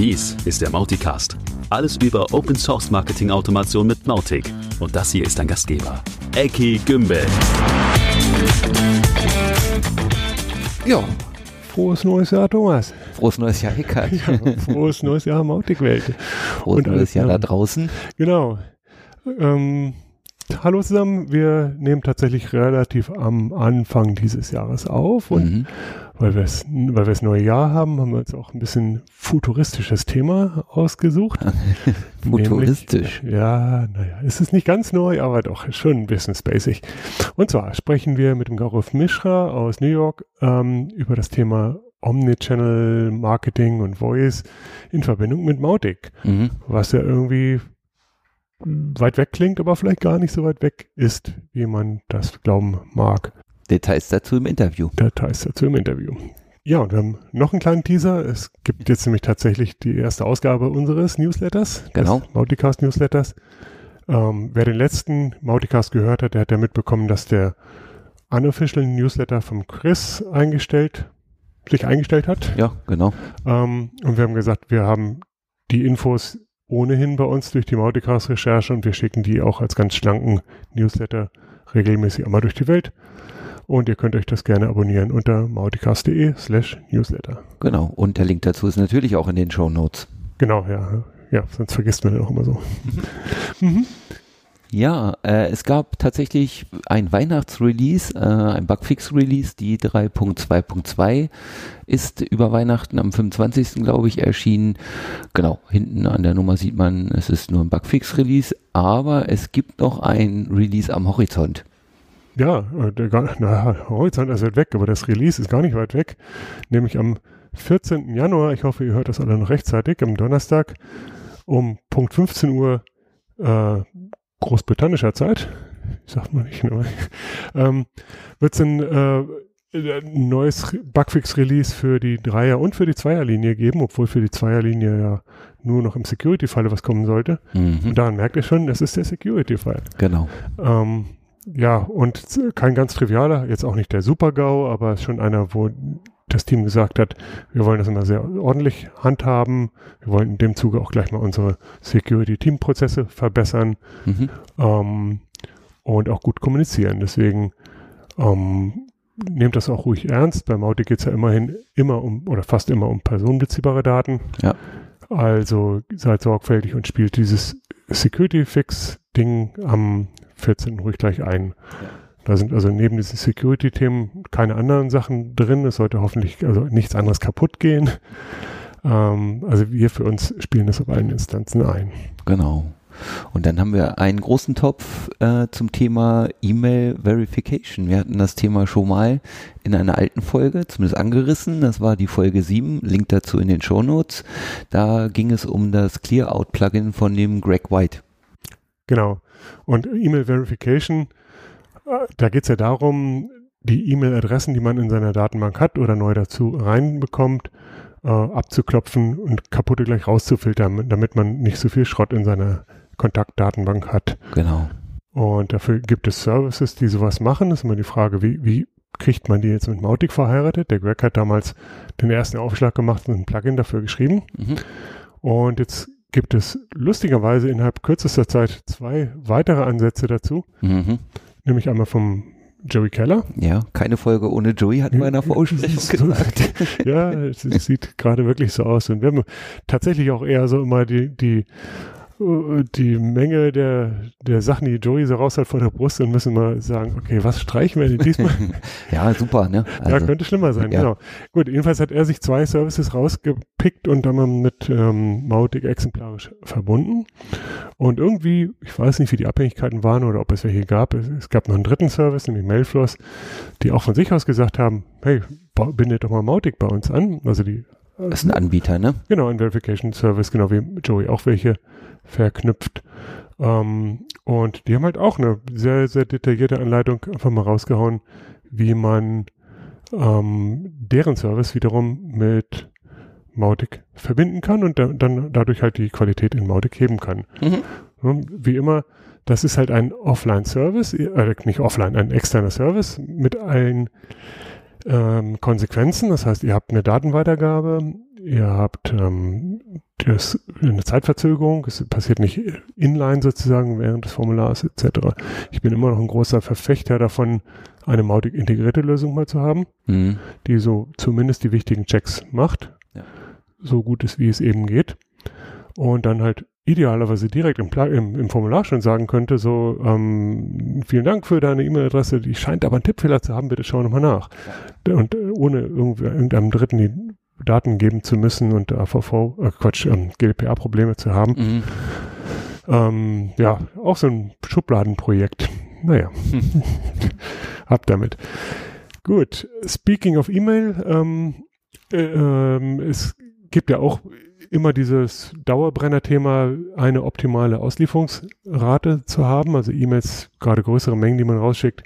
Dies ist der Mauticast. Alles über Open Source Marketing Automation mit Mautic. Und das hier ist dein Gastgeber, Eki Gümbel. Ja, frohes neues Jahr, Thomas. Frohes neues Jahr, Eckart. Ja, frohes neues Jahr, Mautic-Welt. Frohes Und, neues äh, Jahr ja. da draußen. Genau. Ähm, hallo zusammen, wir nehmen tatsächlich relativ am Anfang dieses Jahres auf und Mhm. weil wir es weil wir das neue Jahr haben, haben wir uns auch ein bisschen futuristisches Thema ausgesucht. Futuristisch. Nämlich, ja, naja, es ist nicht ganz neu, aber doch schon ein bisschen spacig. Und zwar sprechen wir mit dem Gaurav Mishra aus New York ähm, über das Thema Omnichannel Marketing und Voice in Verbindung mit Mautic, Mhm. was ja irgendwie weit weg klingt, aber vielleicht gar nicht so weit weg ist, wie man das glauben mag. Details dazu im Interview. Details dazu im Interview. Ja, und wir haben noch einen kleinen Teaser. Es gibt jetzt nämlich tatsächlich die erste Ausgabe unseres Newsletters, Genau. des Mauticast Newsletters. Ähm, wer den letzten Mauticast gehört hat, der hat ja mitbekommen, dass der unofficial Newsletter vom Chris eingestellt, sich eingestellt hat. Ja, genau. Ähm, und wir haben gesagt, wir haben die Infos ohnehin bei uns durch die Mauticast-Recherche und wir schicken die auch als ganz schlanken Newsletter regelmäßig einmal durch die Welt. Und ihr könnt euch das gerne abonnieren unter mauticast.de slash newsletter. Genau. Und der Link dazu ist natürlich auch in den Show Notes. Genau, ja. Ja, sonst vergisst man den auch immer so. Mhm. Ja, äh, es gab tatsächlich ein Weihnachtsrelease, äh, ein Bugfix-Release, die 3.2.2 ist über Weihnachten am 25. glaube ich erschienen. Genau, hinten an der Nummer sieht man, es ist nur ein Bugfix-Release, aber es gibt noch ein Release am Horizont. Ja, äh, der, na, Horizont ist weit weg, aber das Release ist gar nicht weit weg. Nämlich am 14. Januar, ich hoffe, ihr hört das alle noch rechtzeitig, am Donnerstag um Punkt 15 Uhr äh, großbritannischer Zeit, sagt man nicht, ne? ähm, wird es ein, äh, ein neues Bugfix-Release für die Dreier- und für die Zweierlinie geben, obwohl für die Zweierlinie ja nur noch im Security-Falle was kommen sollte. Mhm, Und daran merkt ihr schon, das ist der Security-Fall. genau. Ähm, ja, und kein ganz trivialer, jetzt auch nicht der Super-GAU, aber schon einer, wo das Team gesagt hat, wir wollen das immer sehr ordentlich handhaben. Wir wollen in dem Zuge auch gleich mal unsere Security-Team-Prozesse verbessern Mhm. ähm, und auch gut kommunizieren. Deswegen ähm, nehmt das auch ruhig ernst. Bei Mautic geht es ja immerhin immer um oder fast immer um personenbeziehbare Daten. Ja. Also seid sorgfältig und spielt dieses Security-Fix-Ding am 14. ruhig gleich ein. Da sind also neben diesen Security-Themen keine anderen Sachen drin. Es sollte hoffentlich also nichts anderes kaputt gehen. Ähm, also wir für uns spielen das auf allen Instanzen ein. Genau. Und dann haben wir einen großen Topf äh, zum Thema E-Mail Verification. Wir hatten das Thema schon mal in einer alten Folge, zumindest angerissen. Das war die Folge 7, Link dazu in den Show Notes. Da ging es um das Clear-Out-Plugin von dem Greg White. Genau. Und E-Mail Verification, da geht es ja darum, die E-Mail-Adressen, die man in seiner Datenbank hat oder neu dazu reinbekommt, äh, abzuklopfen und kaputte gleich rauszufiltern, damit man nicht so viel Schrott in seiner Kontaktdatenbank hat. Genau. Und dafür gibt es Services, die sowas machen. Das ist immer die Frage, wie, wie kriegt man die jetzt mit Mautic verheiratet? Der Greg hat damals den ersten Aufschlag gemacht und ein Plugin dafür geschrieben. Mhm. Und jetzt gibt es lustigerweise innerhalb kürzester Zeit zwei weitere Ansätze dazu, Mhm. Nämlich einmal vom Joey Keller. Ja, keine Folge ohne Joey, der Vorbesprechung So- gesagt. ja, es, es sieht gerade wirklich so aus. Und wir haben tatsächlich auch eher so immer die, die, die Menge der, der Sachen, die Joey so raus hat vor der Brust und müssen mal sagen, okay, was streichen wir denn diesmal? ja, super, ne? ja, Also, könnte schlimmer sein, ja. genau. Gut, jedenfalls hat er sich zwei Services rausgepickt und dann mal mit ähm, Mautic exemplarisch verbunden. Und irgendwie, ich weiß nicht, wie die Abhängigkeiten waren oder ob es welche gab. Es, es gab noch einen dritten Service, nämlich Mailfloss, die auch von sich aus gesagt haben, hey, bindet doch mal Mautic bei uns an. Also die das ist ein Anbieter, ne? Genau, ein Verification Service, genau wie Joey auch welche verknüpft. Ähm, und die haben halt auch eine sehr, sehr detaillierte Anleitung einfach mal rausgehauen, wie man ähm, deren Service wiederum mit Mautic verbinden kann und da, dann dadurch halt die Qualität in Mautic heben kann. Mhm. Wie immer, das ist halt ein Offline-Service, äh, nicht offline, ein externer Service mit allen ähm, Konsequenzen. Das heißt, ihr habt eine Datenweitergabe, ihr habt ähm, das eine Zeitverzögerung, es passiert nicht inline sozusagen während des Formulars etc. Ich bin immer noch ein großer Verfechter davon, eine Mautic integrierte Lösung mal zu haben, mhm. die so zumindest die wichtigen Checks macht, ja. so gut ist, wie es eben geht. Und dann halt idealerweise direkt im, im, im, Formular schon sagen könnte, so, ähm, vielen Dank für deine E-Mail-Adresse, die scheint aber einen Tippfehler zu haben, bitte schau nochmal nach. Und äh, ohne irgendeinem Dritten die Daten geben zu müssen und AVV, äh, Quatsch, ähm, GDPR-Probleme zu haben. Mhm. Ähm, ja, auch so ein Schubladenprojekt. Naja, ab damit. Gut, speaking of E-Mail, ähm, äh, ähm, es gibt ja auch immer dieses Dauerbrenner-Thema, eine optimale Auslieferungsrate zu haben, also E-Mails, gerade größere Mengen, die man rausschickt,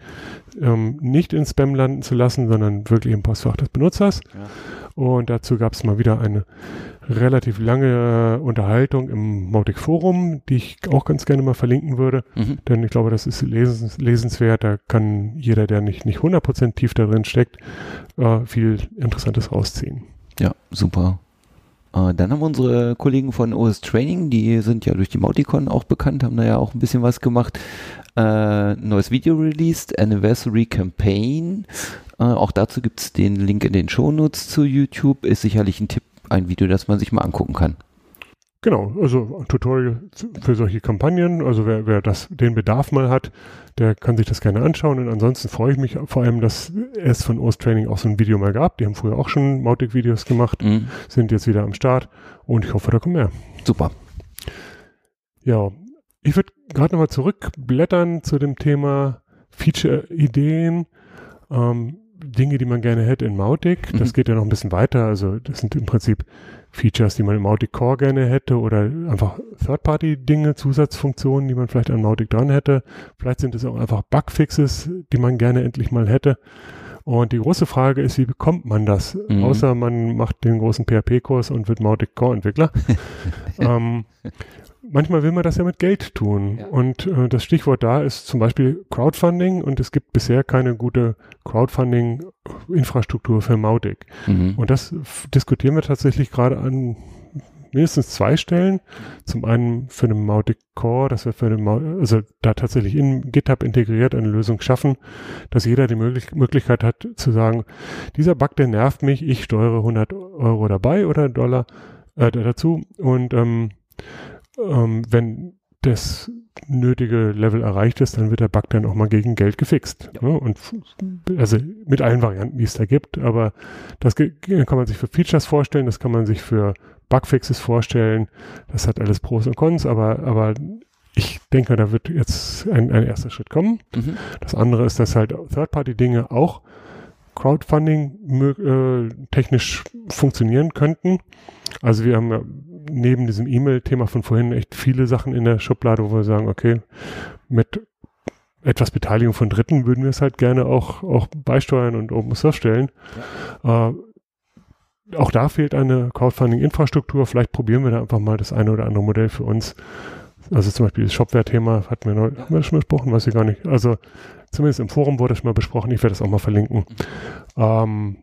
ähm, nicht in Spam landen zu lassen, sondern wirklich im Postfach des Benutzers. Ja. Und dazu gab es mal wieder eine relativ lange Unterhaltung im Mautic Forum, die ich auch ganz gerne mal verlinken würde. Mhm. Denn ich glaube, das ist lesens, lesenswert. Da kann jeder, der nicht, nicht 100% tief da drin steckt, äh, viel Interessantes rausziehen. Ja, super. Äh, dann haben unsere Kollegen von OS Training, die sind ja durch die Mauticon auch bekannt, haben da ja auch ein bisschen was gemacht. Äh, neues Video released, Anniversary Campaign. Äh, auch dazu gibt es den Link in den Shownotes zu YouTube. Ist sicherlich ein Tipp, ein Video, das man sich mal angucken kann. Genau, also ein Tutorial für solche Kampagnen. Also wer, wer das, den Bedarf mal hat, der kann sich das gerne anschauen. Und ansonsten freue ich mich vor allem, dass es von OS Training auch so ein Video mal gab. Die haben früher auch schon Mautic-Videos gemacht, mhm. sind jetzt wieder am Start und ich hoffe, da kommen mehr. Super. Ja, ich würde gerade nochmal zurückblättern zu dem Thema Feature-Ideen. Ähm, Dinge, die man gerne hätte in Mautic. Das mhm. geht ja noch ein bisschen weiter. Also das sind im Prinzip Features, die man im Mautic Core gerne hätte oder einfach Third-Party-Dinge, Zusatzfunktionen, die man vielleicht an Mautic dran hätte. Vielleicht sind es auch einfach Bugfixes, die man gerne endlich mal hätte. Und die große Frage ist, wie bekommt man das? Mhm. Außer man macht den großen PHP-Kurs und wird Mautic Core-Entwickler. ähm, manchmal will man das ja mit Geld tun. Ja. Und äh, das Stichwort da ist zum Beispiel Crowdfunding und es gibt bisher keine gute Crowdfunding-Infrastruktur für Mautic. Mhm. Und das diskutieren wir tatsächlich gerade an mindestens zwei Stellen. Zum einen für den Mautic Core, dass wir für den Mau also da tatsächlich in GitHub integriert eine Lösung schaffen, dass jeder die Möglich Möglichkeit hat zu sagen, dieser Bug, der nervt mich, ich steuere 100 Euro dabei oder Dollar äh, dazu und ähm, ähm, wenn das nötige Level erreicht ist, dann wird der Bug dann auch mal gegen Geld gefixt. Ja. Ne? Und also mit allen Varianten, die es da gibt, aber das kann man sich für Features vorstellen, das kann man sich für Bugfixes vorstellen. Das hat alles Pros und Cons, aber, aber ich denke, da wird jetzt ein, ein erster Schritt kommen. Mhm. Das andere ist, dass halt Third-Party-Dinge auch Crowdfunding äh, technisch funktionieren könnten. Also wir haben ja neben diesem E-Mail-Thema von vorhin echt viele Sachen in der Schublade, wo wir sagen, okay, mit etwas Beteiligung von Dritten würden wir es halt gerne auch, auch beisteuern und Open Source stellen. Ja. Äh, auch da fehlt eine Crowdfunding-Infrastruktur. Vielleicht probieren wir da einfach mal das eine oder andere Modell für uns. Also zum Beispiel das Shopware-Thema hatten wir, noch, haben wir das schon besprochen, weiß ich gar nicht. Also zumindest im Forum wurde es schon mal besprochen. Ich werde das auch mal verlinken. Ähm,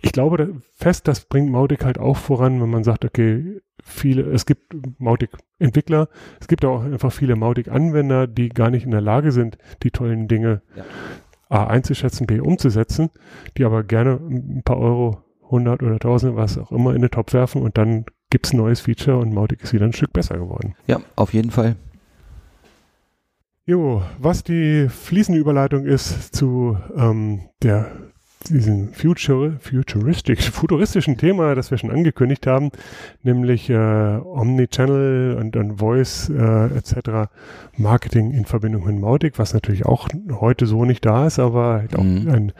ich glaube fest, das bringt Mautic halt auch voran, wenn man sagt, okay, viele, es gibt Mautic-Entwickler, es gibt auch einfach viele Mautic-Anwender, die gar nicht in der Lage sind, die tollen Dinge ja. A einzuschätzen, B umzusetzen, die aber gerne ein paar Euro, 100 oder 1000, was auch immer, in den Topf werfen und dann gibt es ein neues Feature und Mautic ist wieder ein Stück besser geworden. Ja, auf jeden Fall. Jo, was die fließende Überleitung ist zu ähm, der diesen Future, futuristic, futuristischen Thema, das wir schon angekündigt haben, nämlich äh, Omnichannel und, und Voice äh, etc. Marketing in Verbindung mit Mautic, was natürlich auch heute so nicht da ist, aber halt auch mhm. ein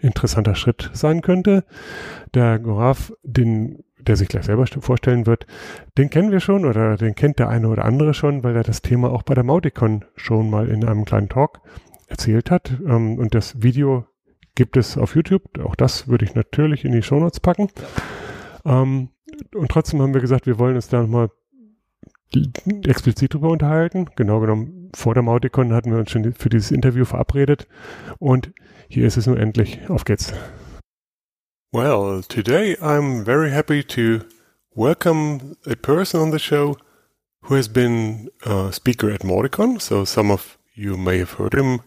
interessanter Schritt sein könnte. Der Graf, den der sich gleich selber vorstellen wird, den kennen wir schon oder den kennt der eine oder andere schon, weil er das Thema auch bei der Mauticon schon mal in einem kleinen Talk erzählt hat. Ähm, und das Video gibt es auf YouTube. Auch das würde ich natürlich in die Shownotes packen. Ja. Ähm, und trotzdem haben wir gesagt, wir wollen uns da nochmal explizit drüber unterhalten. Genau genommen, vor der Mauticon hatten wir uns schon für dieses Interview verabredet. Und hier ist es nun endlich. Auf geht's. Well, today I'm very happy to welcome a person on the show who has been a speaker at Mauticon. So some of you may have heard him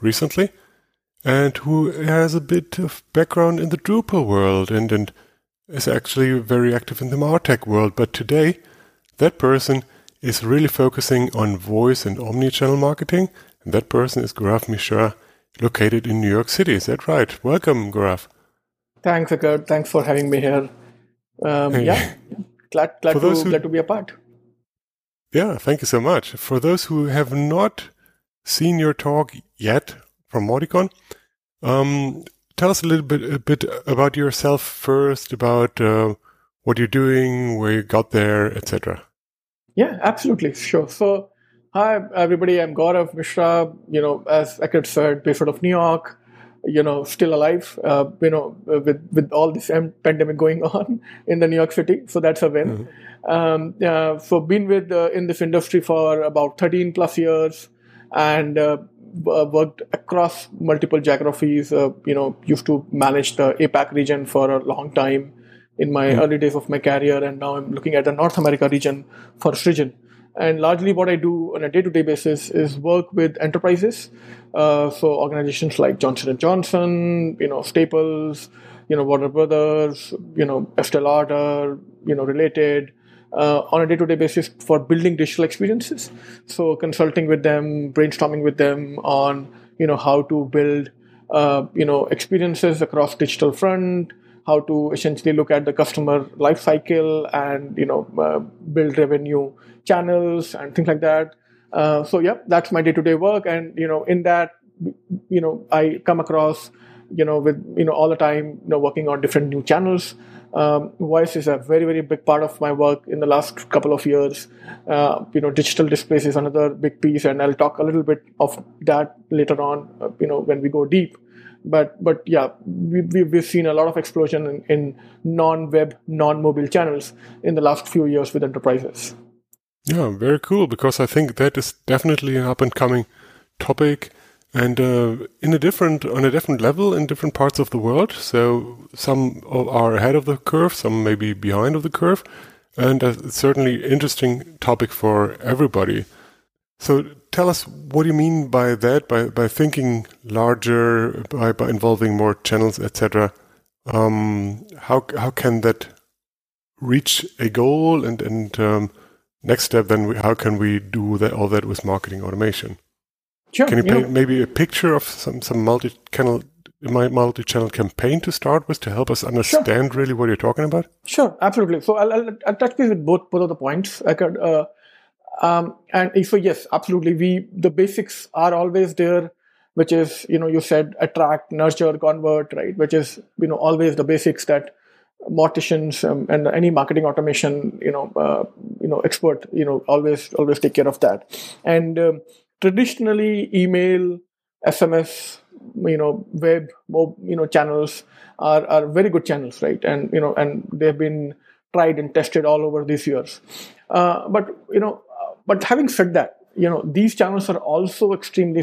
recently and who has a bit of background in the Drupal world and, and is actually very active in the Martech world. But today, that person is really focusing on voice and omni-channel marketing. And that person is Gaurav Mishra, located in New York City. Is that right? Welcome, Gaurav. Thanks, Akard. Thanks for having me here. Um, hey. Yeah, glad, glad, to, who, glad to be a part. Yeah, thank you so much. For those who have not seen your talk yet from Mauticon, um, tell us a little bit a bit about yourself first, about uh, what you're doing, where you got there, etc. Yeah, absolutely, sure. So, hi everybody, I'm Gaurav Mishra. You know, as Eckert said, based out of New York. You know, still alive. Uh, you know, with with all this pandemic going on in the New York City, so that's a win. Mm-hmm. Um, uh, so, been with uh, in this industry for about 13 plus years, and uh, worked across multiple geographies. Uh, you know, used to manage the APAC region for a long time in my mm. early days of my career, and now I'm looking at the North America region for Srijan. And largely, what I do on a day-to-day basis is work with enterprises, uh, so organizations like Johnson and Johnson, you know, Staples, you know, Warner Brothers, you know, Estee Lauder, you know, related, uh, on a day-to-day basis for building digital experiences. So consulting with them, brainstorming with them on you know how to build uh, you know experiences across digital front, how to essentially look at the customer life cycle and you know uh, build revenue channels and things like that. Uh, so yeah, that's my day-to-day work, and you know in that you know I come across you know with you know all the time you know working on different new channels um, voice is a very very big part of my work in the last couple of years. Uh, you know digital displays is another big piece and i'll talk a little bit of that later on uh, you know when we go deep. But but yeah we, we, we've seen a lot of explosion in, in non-web non-mobile channels in the last few years with enterprises. Yeah very cool because i think that is definitely an up and coming topic and uh, in a different on a different level in different parts of the world. So some are ahead of the curve, some maybe behind of the curve, and a certainly interesting topic for everybody. So tell us what do you mean by that? By by thinking larger, by by involving more channels, etc. Um, how how can that reach a goal? And and um, next step, then how can we do that all that with marketing automation? Sure. Can you, paint maybe a picture of some some multi-channel my multi-channel campaign to start with to help us understand sure. really what you're talking about? Sure, absolutely. So I'll, I'll, I'll touch base with both both of the points. I could, uh, um, and so yes, absolutely. We the basics are always there, which is you know you said attract, nurture, convert, right? Which is you know always the basics that Mauticians um, and any marketing automation you know uh, you know expert you know always always take care of that and um, traditionally email sms you know web you know channels are, are very good channels right? And you know and they've been tried and tested all over these years. Uh, but you know but having said that you know these channels are also extremely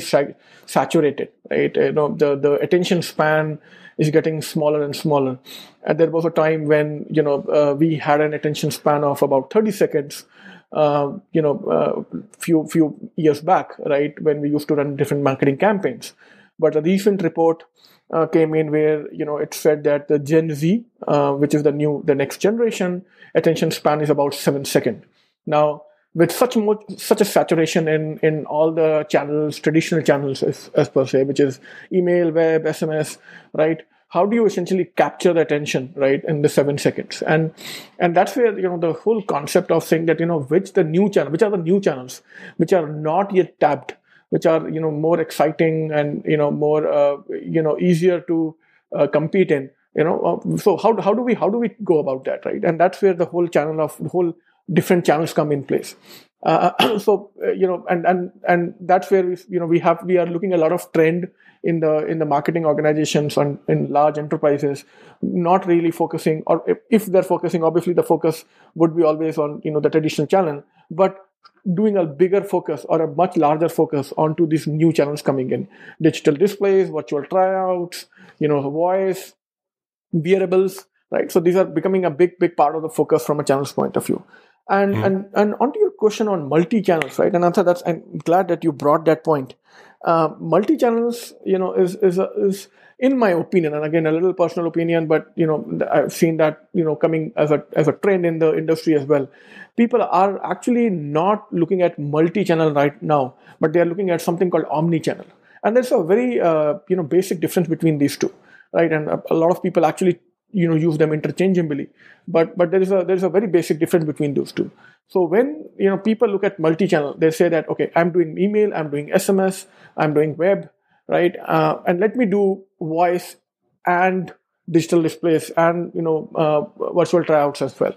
saturated right? You know the the attention span is getting smaller and smaller. And there was a time when you know uh, we had an attention span of about 30 seconds uh, you know, uh, few few years back, right, when we used to run different marketing campaigns. But a recent report uh, came in where you know it said that the Gen Z, uh, which is the new the next generation, attention span is about seven second. Now, with such much, such a saturation in in all the channels, traditional channels as, as per se, which is email, web, SMS, right? How do you essentially capture the attention right in the seven seconds? And and that's where you know the whole concept of saying that you know which the new channel which are the new channels which are not yet tapped which are you know more exciting and you know more uh, you know easier to uh, compete in you know uh, so how, how do we how do we go about that right? And that's where the whole channel of the whole different channels come in place uh, so uh, you know and and and that's where we you know we have we are looking a lot of trend in the in the marketing organizations and in large enterprises not really focusing or if, if they're focusing obviously the focus would be always on you know the traditional channel but doing a bigger focus or a much larger focus onto these new channels coming in digital displays virtual tryouts you know voice wearables right? So these are becoming a big, big part of the focus from a channels point of view. And mm. and and onto your question on multi channels, right? And answer that's I'm glad that you brought that point. Uh, multi channels, you know, is is is in my opinion, and again a little personal opinion, but you know I've seen that you know coming as a as a trend in the industry as well. People are actually not looking at multi channel right now, but they are looking at something called omni channel, and there's a very uh, you know basic difference between these two, right? And a, a lot of people actually you know use them interchangeably. But but there is a there is a very basic difference between those two. So when you know people look at multi-channel they say that okay i'm doing email i'm doing sms i'm doing web right? Uh, and let me do voice and digital displays and you know uh, virtual tryouts as well.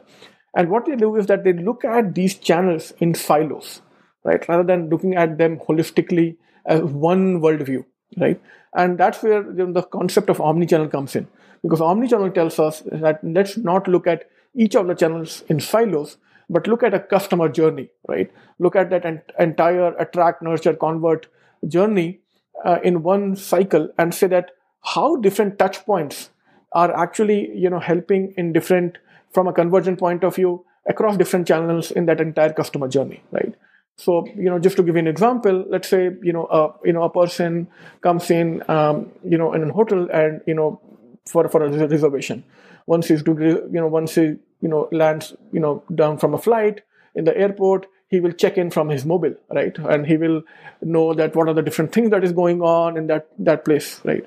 And what they do is that they look at these channels in silos right? Rather than looking at them holistically as one worldview right? And that's where you know, the concept of omni-channel comes in because omnichannel tells us that let's not look at each of the channels in silos, but look at a customer journey, right? Look at that ent- entire attract, nurture, convert journey uh, in one cycle and say that how different touch points are actually, you know, helping in different, from a conversion point of view, across different channels in that entire customer journey, right? So, you know, just to give you an example, let's say, you know, a, you know, a person comes in, um, you know, in a hotel and, you know, for for a reservation. Once he's you know, once he you know lands, you know, down from a flight in the airport, he will check in from his mobile, right? And he will know that what are the different things that is going on in that that place, right?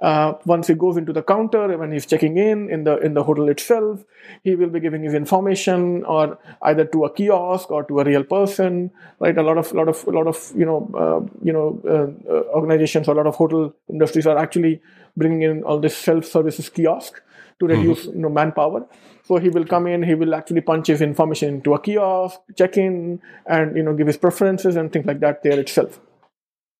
Uh, once he goes into the counter when he's checking in in the in the hotel itself he will be giving his information or either to a kiosk or to a real person right a lot of lot of lot of you know uh, you know uh, uh organizations or a lot of hotel industries are actually bringing in all this self services kiosk to mm-hmm. reduce mm-hmm. you know manpower so he will come in he will actually punch his information into a kiosk check in and you know give his preferences and things like that there itself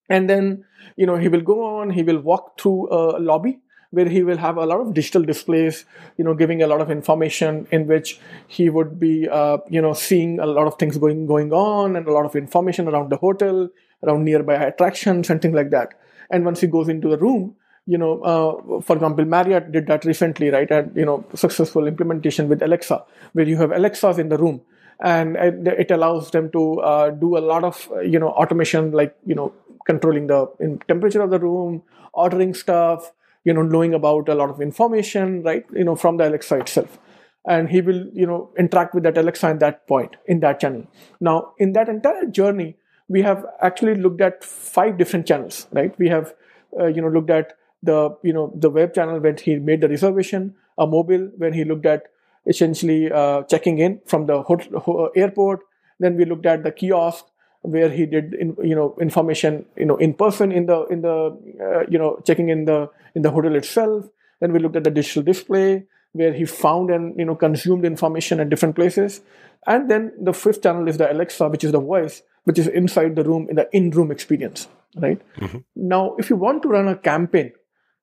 and then you know he will go on he will walk through a lobby where he will have a lot of digital displays you know giving a lot of information in which he would be uh, you know seeing a lot of things going going on and a lot of information around the hotel around nearby attractions and things like that and once he goes into the room you know uh, for example marriott did that recently right and you know successful implementation with alexa where you have alexas in the room and it allows them to uh, do a lot of you know automation like you know controlling the temperature of the room, ordering stuff, you know, knowing about a lot of information, right? You know, from the Alexa itself. And he will, you know, interact with that Alexa at that point in that channel. Now, in that entire journey, we have actually looked at five different channels, right? We have, uh, you know, looked at the, you know, the web channel when he made the reservation, a mobile when he looked at essentially uh, checking in from the hotel, airport. Then we looked at the kiosk where he did in, you know information you know in person in the in the uh, you know checking in the in the hotel itself then we looked at the digital display where he found and you know consumed information at different places and then the fifth channel is the alexa which is the voice which is inside the room in the in-room experience right mm-hmm. now if you want to run a campaign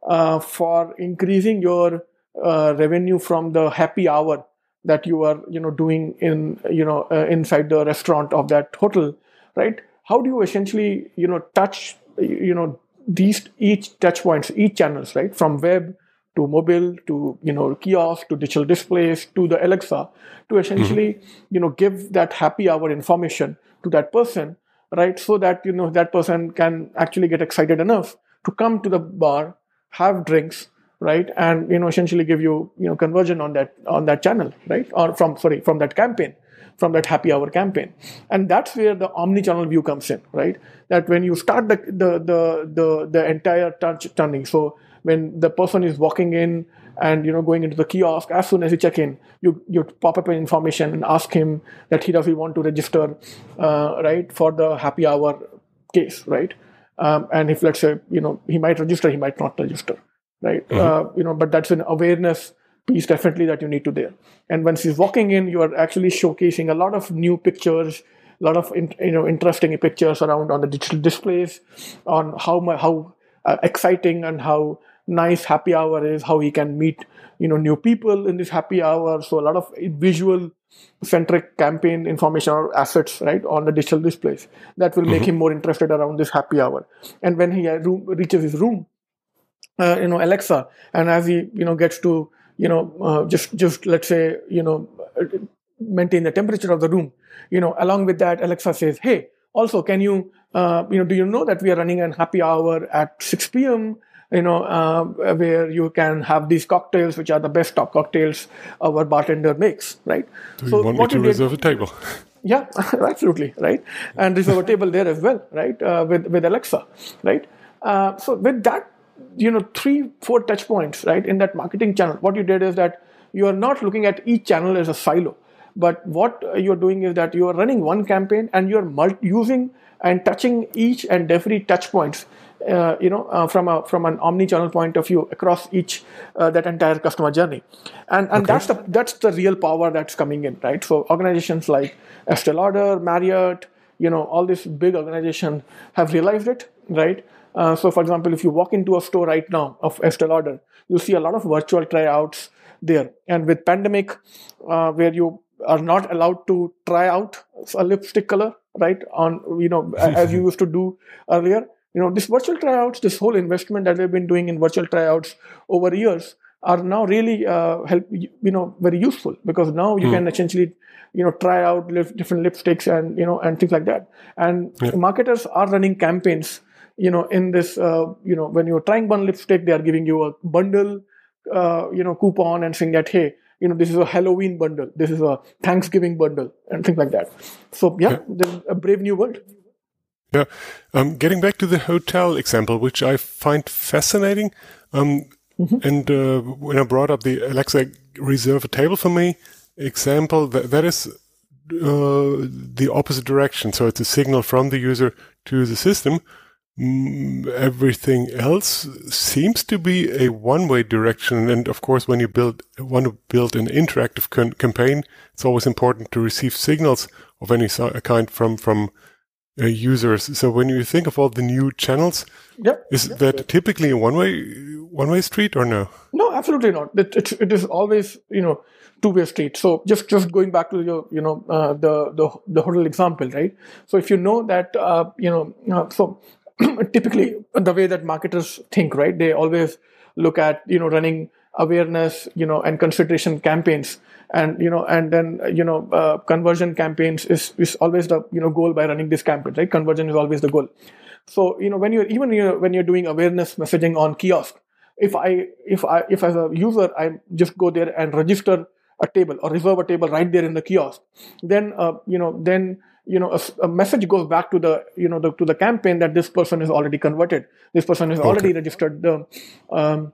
uh, for increasing your uh, revenue from the happy hour that you are you know doing in you know uh, inside the restaurant of that hotel right? How do you essentially, you know, touch, you know, these each touch points, each channels, right? From web to mobile to you know kiosk to digital displays to the Alexa to essentially mm-hmm. you know give that happy hour information to that person, right? So that you know that person can actually get excited enough to come to the bar, have drinks, right, and you know essentially give you you know conversion on that on that channel, right, or from sorry from that campaign from that happy hour campaign. And that's where the omni-channel view comes in right? That when you start the the the the, the entire touch turning. So when the person is walking in and you know going into the kiosk as soon as you check in you you pop up an information and ask him that he does he want to register uh, right for the happy hour case right um, and if let's say you know he might register he might not register right mm-hmm. uh, you know but that's an awareness piece definitely that you need to there. And once he's walking in, you are actually showcasing a lot of new pictures, a lot of you know interesting pictures around on the digital displays, on how my, how uh, exciting and how nice happy hour is, how he can meet you know new people in this happy hour. So a lot of visual centric campaign information or assets right on the digital displays that will make mm-hmm. him more interested around this happy hour. And when he uh, reaches his room, uh, you know Alexa, and as he you know gets to you know, uh, just just let's say, you know, maintain the temperature of the room. You know, along with that, Alexa says, "Hey, also, can you, uh, you know, do you know that we are running a happy hour at 6 p.m. You know, uh, where you can have these cocktails, which are the best top cocktails our bartender makes, right? Do you so want me to reserve did, a table? Yeah, absolutely, right. And reserve a table there as well, right? Uh, with with Alexa, right? Uh, so with that, you know, three, four touch points, right, in that marketing channel, what you did is that you are not looking at each channel as a silo but what you're doing is that you are running one campaign and you're multi- using and touching each and every touch points you know, uh, from a from an omni-channel point of view across each uh, that entire customer journey, and and okay. that's the that's the real power that's coming in, right? So organizations like Estee Lauder, Marriott, you know, all these big organizations have realized it, right? Uh, so, for example, if you walk into a store right now of Estee Lauder, you see a lot of virtual tryouts there, and with pandemic, uh, where you are not allowed to try out a lipstick color, right? On you know, as you used to do earlier. You know, this virtual tryouts, this whole investment that we've been doing in virtual tryouts over years are now really uh, help you know very useful because now you mm. can essentially you know try out different lipsticks and you know and things like that and yeah. marketers are running campaigns you know in this uh, you know when you're trying one lipstick they are giving you a bundle uh, you know coupon and saying that hey you know this is a halloween bundle this is a thanksgiving bundle and things like that so yeah, yeah. a brave new world yeah um, getting back to the hotel example which i find fascinating um, mm-hmm. and uh, when i brought up the alexa reserve a table for me example that, that is uh, the opposite direction so it's a signal from the user to the system Mm, everything else seems to be a one-way direction. And of course, when you build want to build an interactive campaign, it's always important to receive signals of any kind from from uh, users. So when you think of all the new channels, yep, is yep. that typically a one-way one-way street or no? No, absolutely not. It, it, it is always you know two-way street. So just just going back to your you know uh, the the the hotel example, right? So if you know that uh, you know uh, so typically the way that marketers think, right? They always look at you know running awareness, you know, and consideration campaigns, and you know, and then you know, uh, conversion campaigns is is always the you know goal by running this campaign, right? Conversion is always the goal. So you know, when you're even you're, when you're doing awareness messaging on kiosk, if I if I if as a user I just go there and register a table or reserve a table right there in the kiosk, then uh, you know then you know a, a, message goes back to the you know the, to the campaign that this person is already converted this person has okay. already registered the um,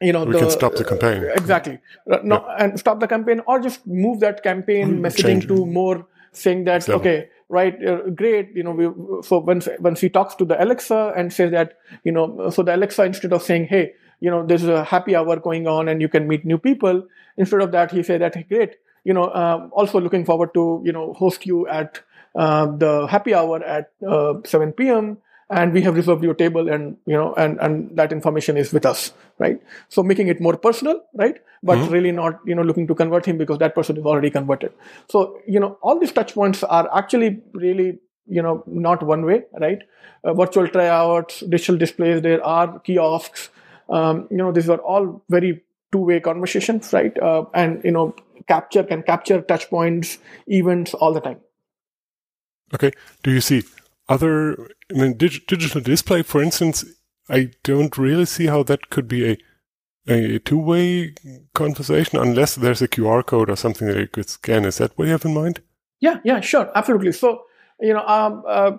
you know we the, can stop the campaign uh, exactly uh, no yeah. and stop the campaign or just move that campaign mm, messaging Change. to more saying that okay right uh, great you know we, so once once he talks to the alexa and says that you know so the alexa instead of saying hey you know there's a happy hour going on and you can meet new people instead of that he said that hey, great you know um, also looking forward to you know host you at uh, the happy hour at uh, 7 p.m. and we have reserved your table and you know and and that information is with us right? So making it more personal right? But mm-hmm. really not you know looking to convert him because that person is already converted. So you know all these touch points are actually really you know not one way right? Uh, virtual tryouts digital displays there are kiosks. Um, you know these are all very two-way conversations right? Uh, and you know capture can capture touch points events all the time. Okay. Do you see other, I mean, dig digital display, for instance, I don't really see how that could be a, a two-way conversation unless there's a QR code or something that you could scan. Is that what you have in mind? Yeah, yeah, sure. Absolutely. So, you know, um, uh,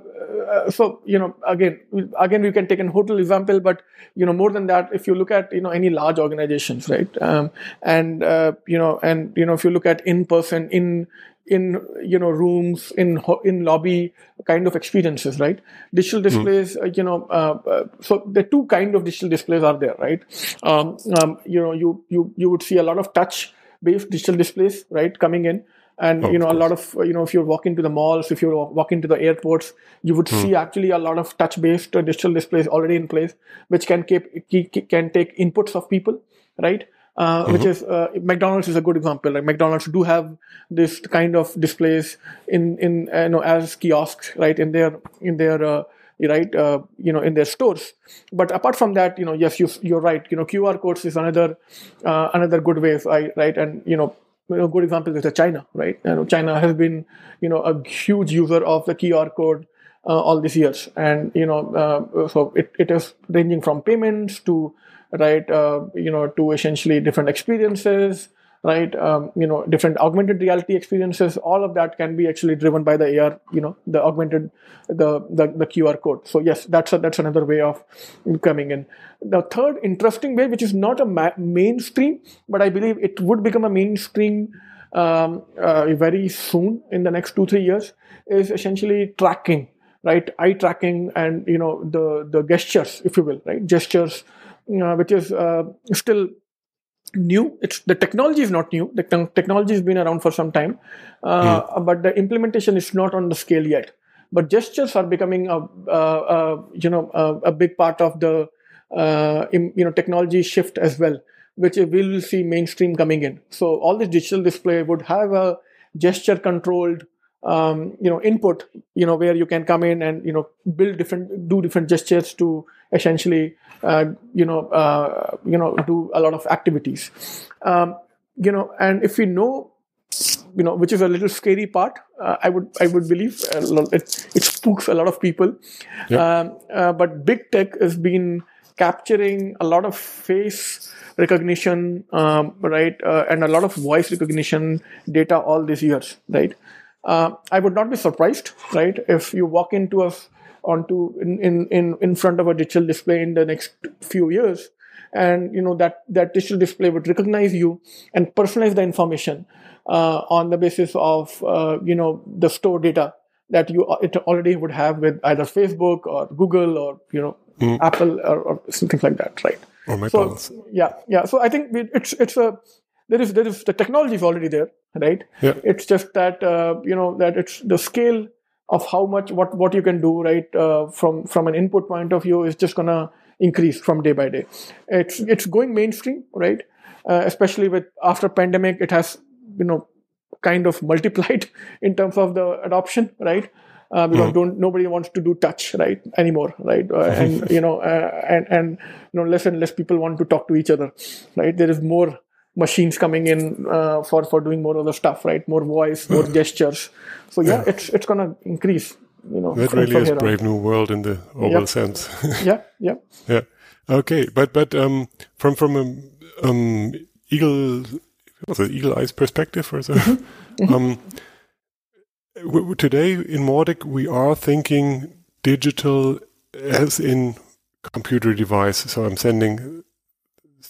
uh, so, you know, again, again, we can take an hotel example, but, you know, more than that, if you look at, you know, any large organizations, right? Um, and, uh, you know, and, you know, if you look at in-person, in, in you know rooms in in lobby kind of experiences right digital hmm. displays mm. uh, you know uh, uh, so the two kind of digital displays are there right um, um, you know you you you would see a lot of touch based digital displays right coming in and oh, you know a lot of you know if you walk into the malls if you walk into the airports you would mm. see actually a lot of touch based digital displays already in place which can keep can take inputs of people right uh, mm-hmm. which is uh, McDonald's is a good example. Like McDonald's do have this kind of displays in in uh, you know as kiosks, right in their in their uh, right? Uh, you know, in their stores. But apart from that, you know, yes, you you're right. You know, QR codes is another uh, another good way, right? And you know, a good example is China, right? You know, China has been, you know, a huge user of the QR code uh, all these years, and you know, uh, so it, it is ranging from payments to right, uh, you know, to essentially different experiences, right? Um, you know, different augmented reality experiences. All of that can be actually driven by the AR, you know, the augmented, the the, the QR code. So yes, that's a, that's another way of coming in. The third interesting way, which is not a ma- mainstream, but I believe it would become a mainstream um, uh, very soon in the next two three years, is essentially tracking, right? Eye tracking and you know the the gestures, if you will, right? Gestures, which is uh, still new. It's the technology is not new. The technology has been around for some time. Uh, mm. but the implementation is not on the scale yet. But gestures are becoming a, you know a, a, big part of the uh, in, you know technology shift as well which we'll see mainstream coming in. So all this digital display would have a gesture controlled um, you know input you know where you can come in and you know build different do different gestures to essentially uh, you know uh, you know do a lot of activities. Um, you know and if we know you know which is a little scary part uh, i would i would believe it, it spooks a lot of people. Yep. um, uh, but big tech has been capturing a lot of face recognition um, right uh, and a lot of voice recognition data all these years right uh, I would not be surprised, right, if you walk into a onto in, in, in, in front of a digital display in the next few years and you know that that digital display would recognize you and personalize the information uh, on the basis of uh, you know the store data that you it already would have with either Facebook or Google or you know mm. Apple or, or, something like that, right? Or McDonald's. So, yeah, yeah. So I think it's it's a there is there is the technology is already there right? Yeah. it's just that uh, you know that it's the scale of how much what what you can do right uh, from from an input point of view is just gonna increase from day by day. It's it's going mainstream right? Uh, especially with after pandemic it has you know kind of multiplied in terms of the adoption right? Uh, because mm. don't nobody wants to do touch right anymore right? Uh, and you know uh, and and you know less and less people want to talk to each other right? There is more machines coming in uh, for for doing more of the stuff, right? More voice, more gestures. So yeah, yeah, it's it's gonna increase. You know, that really is brave new world in the overall yep. sense. yeah, yeah, yeah. Okay, but but um, from from a um, eagle was it eagle eyes perspective or so. Mm-hmm. Um, today in Mautic we are thinking digital as in computer device. So I'm sending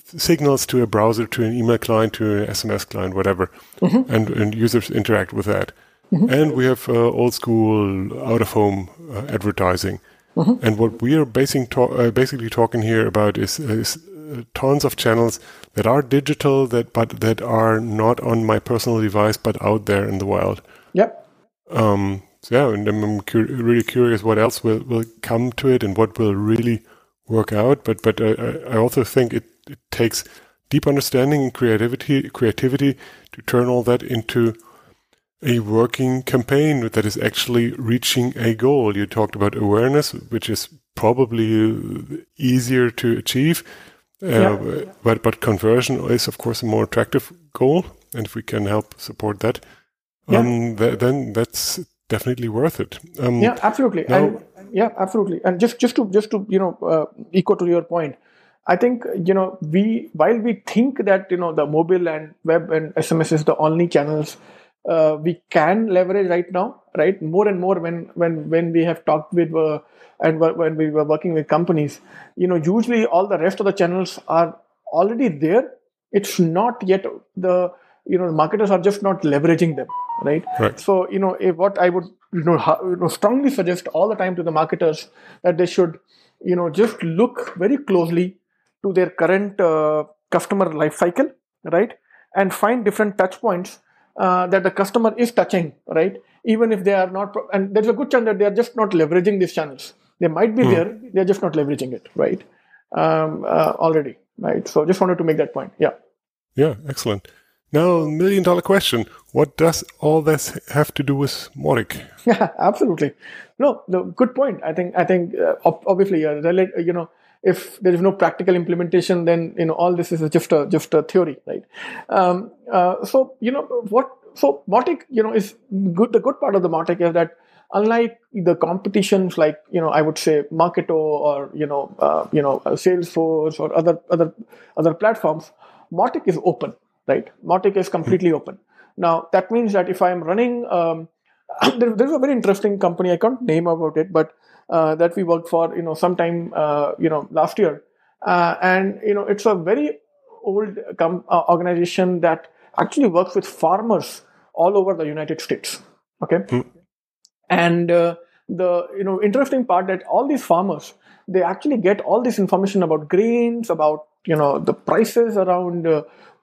signals to a browser, to an email client, to an SMS client, whatever, mm-hmm. and, and users interact with that. Mm-hmm. And we have uh, old school out of home uh, advertising. Mm-hmm. And what we are basing to- uh, basically talking here about is, is uh, tons of channels that are digital, that but that are not on my personal device, but out there in the wild. Yep. Um, so yeah, and I'm cu- really curious what else will, will come to it and what will really work out. But but uh, I also think it it takes deep understanding and creativity creativity to turn all that into a working campaign that is actually reaching a goal. You talked about awareness, which is probably easier to achieve, uh, yeah. but but conversion is of course a more attractive goal, and if we can help support that, yeah. um, th- then that's definitely worth it. Um, yeah, absolutely. Now, and, yeah, absolutely. And just just to just to you know uh, echo to your point, I think you know we while we think that you know the mobile and web and SMS is the only channels uh, we can leverage right now, right? More and more when when when we have talked with uh, and when we were working with companies, you know, usually all the rest of the channels are already there. It's not yet the you know the marketers are just not leveraging them, right? right. So you know if what I would you know, you know strongly suggest all the time to the marketers that they should you know just look very closely to their current uh, customer life cycle, right? And find different touch points uh, that the customer is touching, right? Even if they are not, pro- and there's a good chance that they are just not leveraging these channels. They might be mm. there, they're just not leveraging it, right? Um, uh, already, right? So just wanted to make that point. Yeah. Yeah, excellent. Now, million dollar question. What does all this have to do with Mautic? Yeah, absolutely. No, no, good point. I think, I think, uh, obviously, uh, you know, if there is no practical implementation, then you know all this is just a just a theory, right? Um, uh, so you know what? So Mautic, you know, is good. The good part of the Mautic is that unlike the competitions like you know I would say Marketo or you know uh, you know Salesforce or other other other platforms, Mautic is open, right? Mautic is completely open. Now that means that if I am running, um, there, there's a very interesting company I can't name about it, but uh, that we worked for, you know, sometime, uh, you know, last year. Uh, and, you know, it's a very old com- uh, organization that actually works with farmers all over the United States. Okay. Mm. And uh, the, you know, interesting part that all these farmers, they actually get all this information about grains, about, you know, the prices around,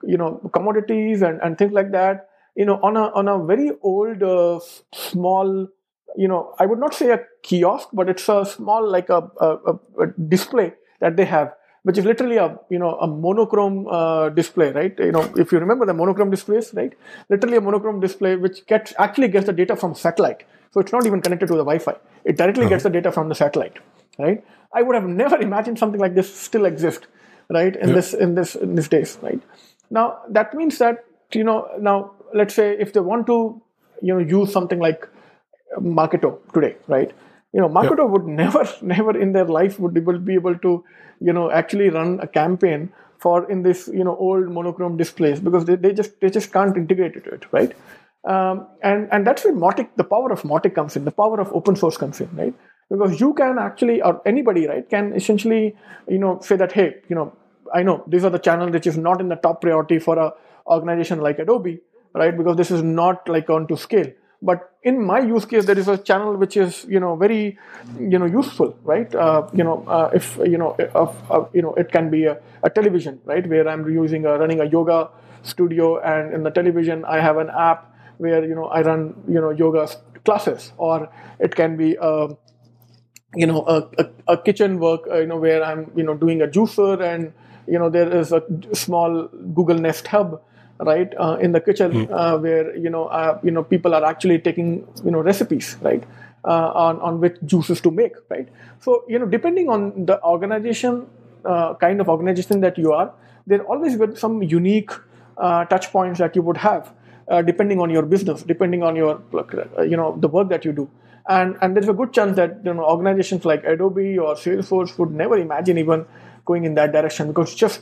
you know, commodities and, and things like that you know on a on a very old uh, small you know i would not say a kiosk but it's a small like a, a, a display that they have which is literally a you know a monochrome uh, display right? You know if you remember the monochrome displays right? Literally a monochrome display which gets actually gets the data from satellite. So it's not even connected to the wi-fi. It directly uh-huh. gets the data from the satellite right? I would have never imagined something like this still exist right in this in this in this days right? Now that means that you know now let's say if they want to you know use something like Marketo today, right? You know, Marketo yep. would never, never in their life would be able to, you know, actually run a campaign for in this, you know, old monochrome displays because they, they just they just can't integrate it, right? Um, and and that's where Mautic, the power of Mautic comes in, the power of open source comes in, right? Because you can actually, or anybody, right, can essentially, you know, say that, hey, you know, I know these are the channels which is not in the top priority for a organization like Adobe, right? Because this is not like on to scale but in my use case there is a channel which is you know very you know useful right uh, you know uh, if you know uh, you know it can be a, a, television right where i'm using a, running a yoga studio and in the television i have an app where you know i run you know yoga classes or it can be a you know a, a, a kitchen work uh, you know where i'm you know doing a juicer and you know there is a small google nest hub right uh, in the kitchen mm. uh, where you know uh, you know people are actually taking you know recipes right uh, on on which juices to make right so you know depending on the organization uh, kind of organization that you are there always be some unique uh, touch points that you would have depending on your business depending on your you know the work that you do and and there's a good chance that you know organizations like adobe or salesforce would never imagine even going in that direction because it's just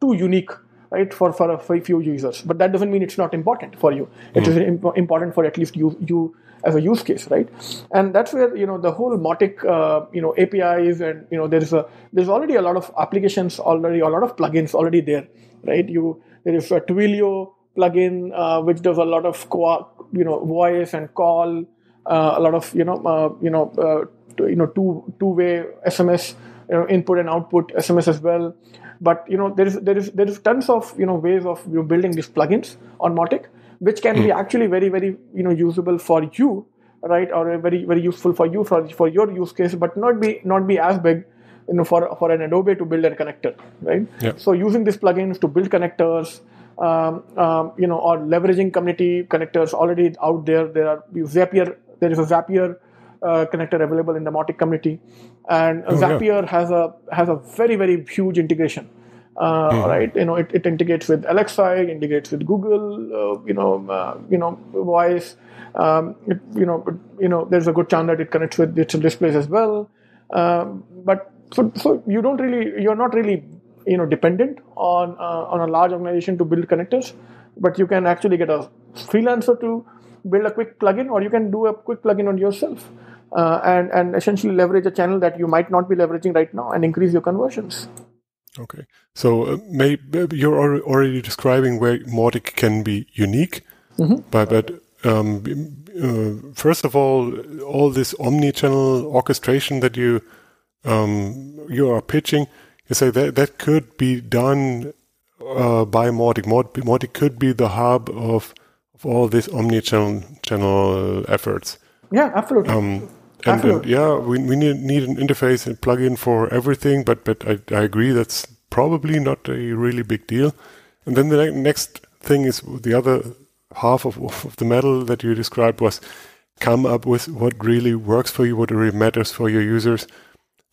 too unique right for for a, for a few users. But that doesn't mean it's not important for you. It mm-hmm. is imp- important for at least you you as a use case right? And that's where you know the whole Mautic uh, you know apis and you know there's a there's already a lot of applications already a lot of plugins already there right? You there is a twilio plugin uh, which does a lot of co- you know voice and call uh, a lot of you know uh, you know uh, you know two two way sms you know, input and output sms as well but you know there is there is there is tons of you know ways of you know, building these plugins on Mautic, which can mm. be hmm. actually very very you know usable for you, right, or very very useful for you for for your use case, but not be not be as big you know for for an Adobe to build a connector, right? Yeah. So using these plugins to build connectors. Um, um, you know, or leveraging community connectors already out there. There are Zapier. There is a Zapier uh, connector available in the Mautic community, and oh, Zapier yeah. has a has a very very huge integration. Uh, mm. Right, you know, it, it integrates with Alexa, it integrates with Google, uh, you know, uh, you know, Voice. Um, it, you know, you know, there's a good chance that it connects with digital displays as well. Um, but so, so you don't really, you're not really, you know, dependent on uh, on a large organization to build connectors, but you can actually get a freelancer to build a quick plugin, or you can do a quick plugin on yourself uh, and and essentially leverage a channel that you might not be leveraging right now and increase your conversions. Okay, so uh, maybe you're already describing where Mautic can be unique, mm-hmm. but but um, uh, first of all, all this omni-channel orchestration that you um, you are pitching, you say that that could be done uh, by Mautic. Mautic could be the hub of of all these omni-channel channel efforts. Yeah, absolutely. Um, and, and, yeah, we, we need, need an interface and plugin for everything, but but I, I agree that's probably not a really big deal. And then the next thing is the other half of, of the medal that you described was come up with what really works for you, what really matters for your users,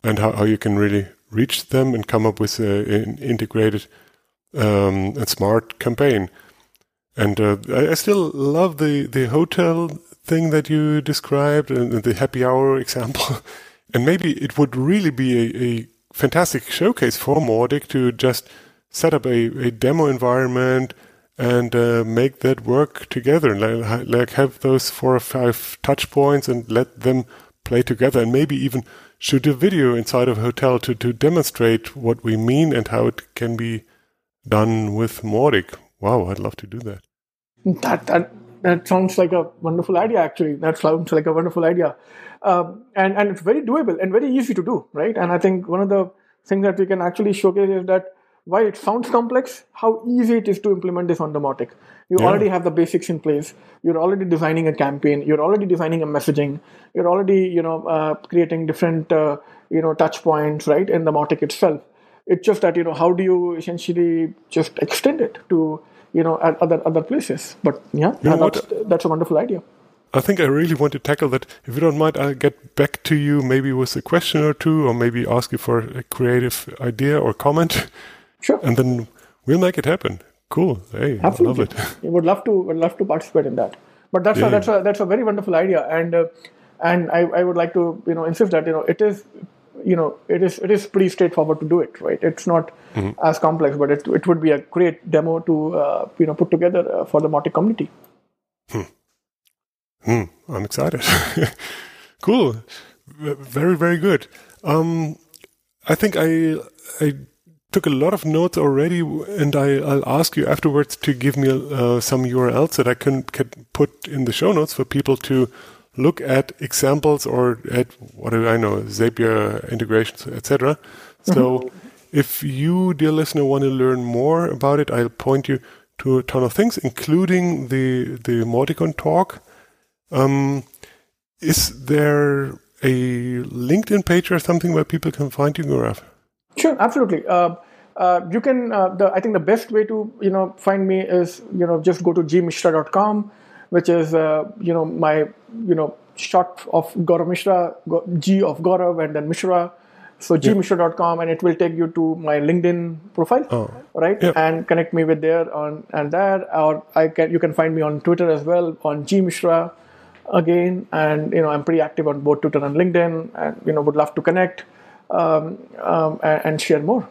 and how, how you can really reach them and come up with a, an integrated um, and smart campaign. And uh, I, I, still love the, the hotel thing that you described and the happy hour example. and maybe it would really be a, a fantastic showcase for Mautic to just set up a, a demo environment and uh, make that work together like, like have those four or five touch points and let them play together and maybe even shoot a video inside of a hotel to, to demonstrate what we mean and how it can be done with Mautic. Wow, I'd love to do that. That that that sounds like a wonderful idea. Actually, that sounds like a wonderful idea, um, and and it's very doable and very easy to do, right? And I think one of the things that we can actually showcase is that while it sounds complex, how easy it is to implement this on the Mautic. You yeah. already have the basics in place. You're already designing a campaign. You're already designing a messaging. You're already, you know, uh, creating different, uh, you know, touch points, right, in the Mautic itself. It's just that, you know, how do you essentially just extend it to, you know, at other other places? But yeah, you know that's, that's a wonderful idea. I think I really want to tackle that. If you don't mind, I'll get back to you maybe with a question or two, or maybe ask you for a creative idea or comment. Sure. And then we'll make it happen. Cool. Hey, Absolutely. I love it. I would love to would love to participate in that. But that's yeah. a, that's a that's a very wonderful idea, and uh, and I, I would like to you know insist that you know it is you know it is it is pretty straightforward to do it right it's not mm-hmm. as complex but it, it would be a great demo to uh, you know put together uh, for the Mautic community hmm. Hmm. i'm excited cool very very good um, i think i i took a lot of notes already, and I, will ask you afterwards to give me uh, some URLs that I can, can put in the show notes for people to look at examples or at what do I know, Zapier integrations, etc. So, mm-hmm. if you, dear listener, want to learn more about it, I'll point you to a ton of things, including the the Mauticon talk. Um, is there a LinkedIn page or something where people can find you, Gaurav? Sure, absolutely. Uh, uh, you can. Uh, the, I think the best way to you know find me is you know just go to gmishra.com, which is uh, you know my you know short of Gaurav Mishra, G of Gaurav, and then Mishra. So yeah. gmishra.com, and it will take you to my LinkedIn profile, oh. right? Yep. And connect me with there on and there, or I can you can find me on Twitter as well on gmishra again, and you know I'm pretty active on both Twitter and LinkedIn, and you know would love to connect um, um, and, and, share more.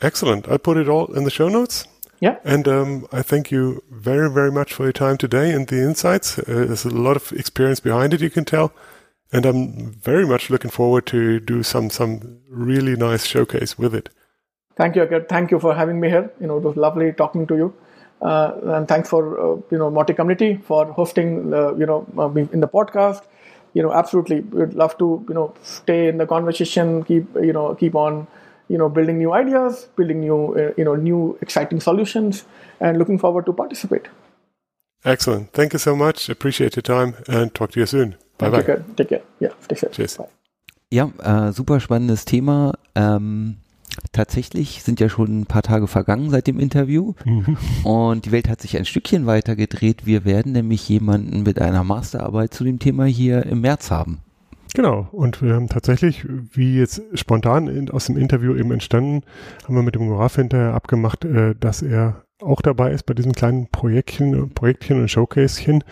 Excellent. I'll put it all in the show notes. Yeah. And um, I thank you very, very much for your time today and the insights. Uh, there's a lot of experience behind it, you can tell. And I'm very much looking forward to do some some really nice showcase with it. Thank you, Ekki. Thank you for having me here. You know, it was lovely talking to you. Uh, and thanks for uh, you know Mautic community for hosting the you know uh, in the podcast you know, absolutely, we'd love to, you know, stay in the conversation, keep, you know, keep on, you know, building new ideas, building new, uh, you know, new exciting solutions, and looking forward to participate. Excellent. Thank you so much. Appreciate your time and talk to you soon. Bye bye. Take care. Ja, take care. Cheers. Bye. Ja, äh, super spannendes Thema. Ähm, tatsächlich sind ja schon ein paar Tage vergangen seit dem Interview mhm. und die Welt hat sich ein Stückchen weiter gedreht. Wir werden nämlich jemanden mit einer Masterarbeit zu dem Thema hier im März haben. Genau, und wir haben tatsächlich, wie jetzt spontan in, aus dem Interview eben entstanden, haben wir mit dem Graf hinterher abgemacht, äh, dass er auch dabei ist bei diesem kleinen Projektchen, Projektchen und Showcasechen.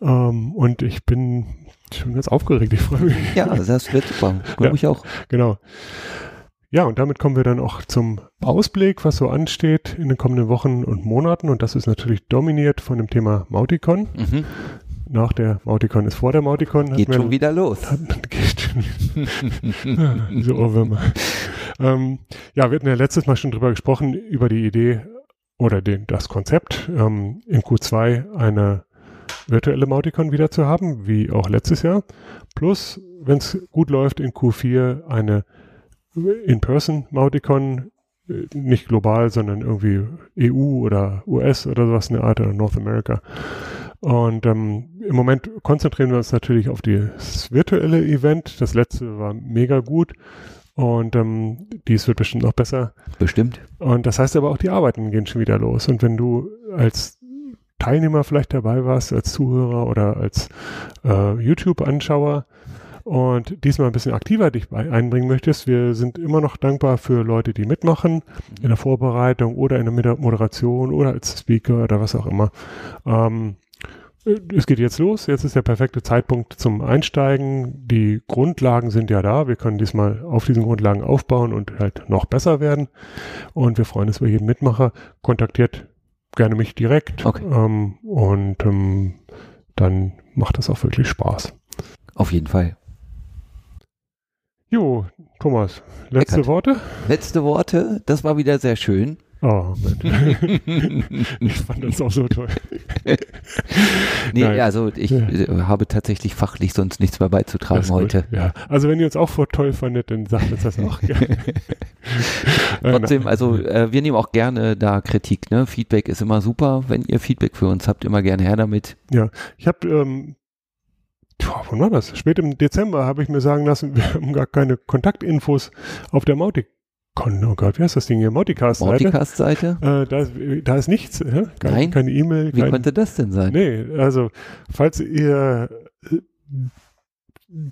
Ähm, und ich bin schon ganz aufgeregt, ich freue mich. Ja, das wird super, glaube ja, ich auch. Genau. Ja, und damit kommen wir dann auch zum Ausblick, was so ansteht in den kommenden Wochen und Monaten. Und das ist natürlich dominiert von dem Thema Mauticon. Mhm. Nach der Mauticon ist vor der Mauticon. Geht schon wieder los. geht schon Diese Ohrwürmer. ähm, ja, wir hatten ja letztes Mal schon drüber gesprochen, über die Idee oder den, das Konzept, ähm, in Q2 eine virtuelle Mauticon wieder zu haben, wie auch letztes Jahr. Plus, wenn es gut läuft, in Q4 eine in-person Mauticon, äh, nicht global, sondern irgendwie EU oder US oder sowas in der Art oder North America. Und ähm, im Moment konzentrieren wir uns natürlich auf das virtuelle Event. Das letzte war mega gut. Und ähm, dies wird bestimmt noch besser. Bestimmt. Und das heißt aber auch, die Arbeiten gehen schon wieder los. Und wenn du als Teilnehmer vielleicht dabei warst, als Zuhörer oder als äh, YouTube-Anschauer und diesmal ein bisschen aktiver dich einbringen möchtest, wir sind immer noch dankbar für Leute, die mitmachen in der Vorbereitung oder in der Moderation oder als Speaker oder was auch immer. Ähm, es geht jetzt los. Jetzt ist der perfekte Zeitpunkt zum Einsteigen. Die Grundlagen sind ja da. Wir können diesmal auf diesen Grundlagen aufbauen und halt noch besser werden. Und wir freuen uns über jeden Mitmacher. Kontaktiert gerne mich direkt. Okay. Ähm, und ähm, dann macht das auch wirklich Spaß. Auf jeden Fall. Jo, Thomas, letzte Eckert. Worte? Letzte Worte. Das war wieder sehr schön. Oh, ich fand das auch so toll. nee, Nein. also ich Ja. äh, habe tatsächlich fachlich sonst nichts mehr beizutragen heute. Ja, also wenn ihr uns auch vor toll fandet, dann sagt uns das auch gerne. Trotzdem, also äh, wir nehmen auch gerne da Kritik. Ne? Feedback ist immer super. Wenn ihr Feedback für uns habt, immer gerne her damit. Ich habe, ähm, tja, wann war das? Spät im Dezember habe ich mir sagen lassen, wir haben gar keine Kontaktinfos auf der Mautic. Oh Gott, wie heißt das Ding hier? Mauticast-Seite. Mauticast-Seite. Äh, da, ist, da ist nichts. Ja? Keine, Nein? keine E-Mail. Wie kein, konnte das denn sein? Nee, also falls ihr äh,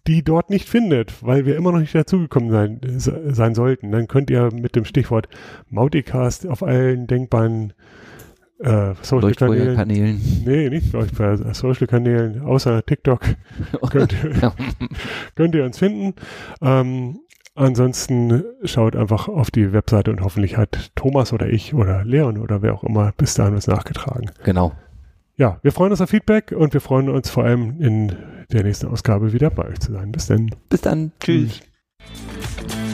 die dort nicht findet, weil wir immer noch nicht dazugekommen sein, se- sein sollten, dann könnt ihr mit dem Stichwort Mauticast auf allen denkbaren äh, Social-Kanälen, nee, nicht Leuchtfeuer, Social-Kanälen, außer TikTok, könnt, ihr- könnt ihr uns finden. Ähm, ansonsten schaut einfach auf die Webseite und hoffentlich hat Thomas oder ich oder Leon oder wer auch immer bis dahin was nachgetragen. genau. Ja, wir freuen uns auf Feedback und wir freuen uns vor allem in der nächsten Ausgabe wieder bei euch zu sein. Bis dann. Bis dann. Tschüss. Tschüss.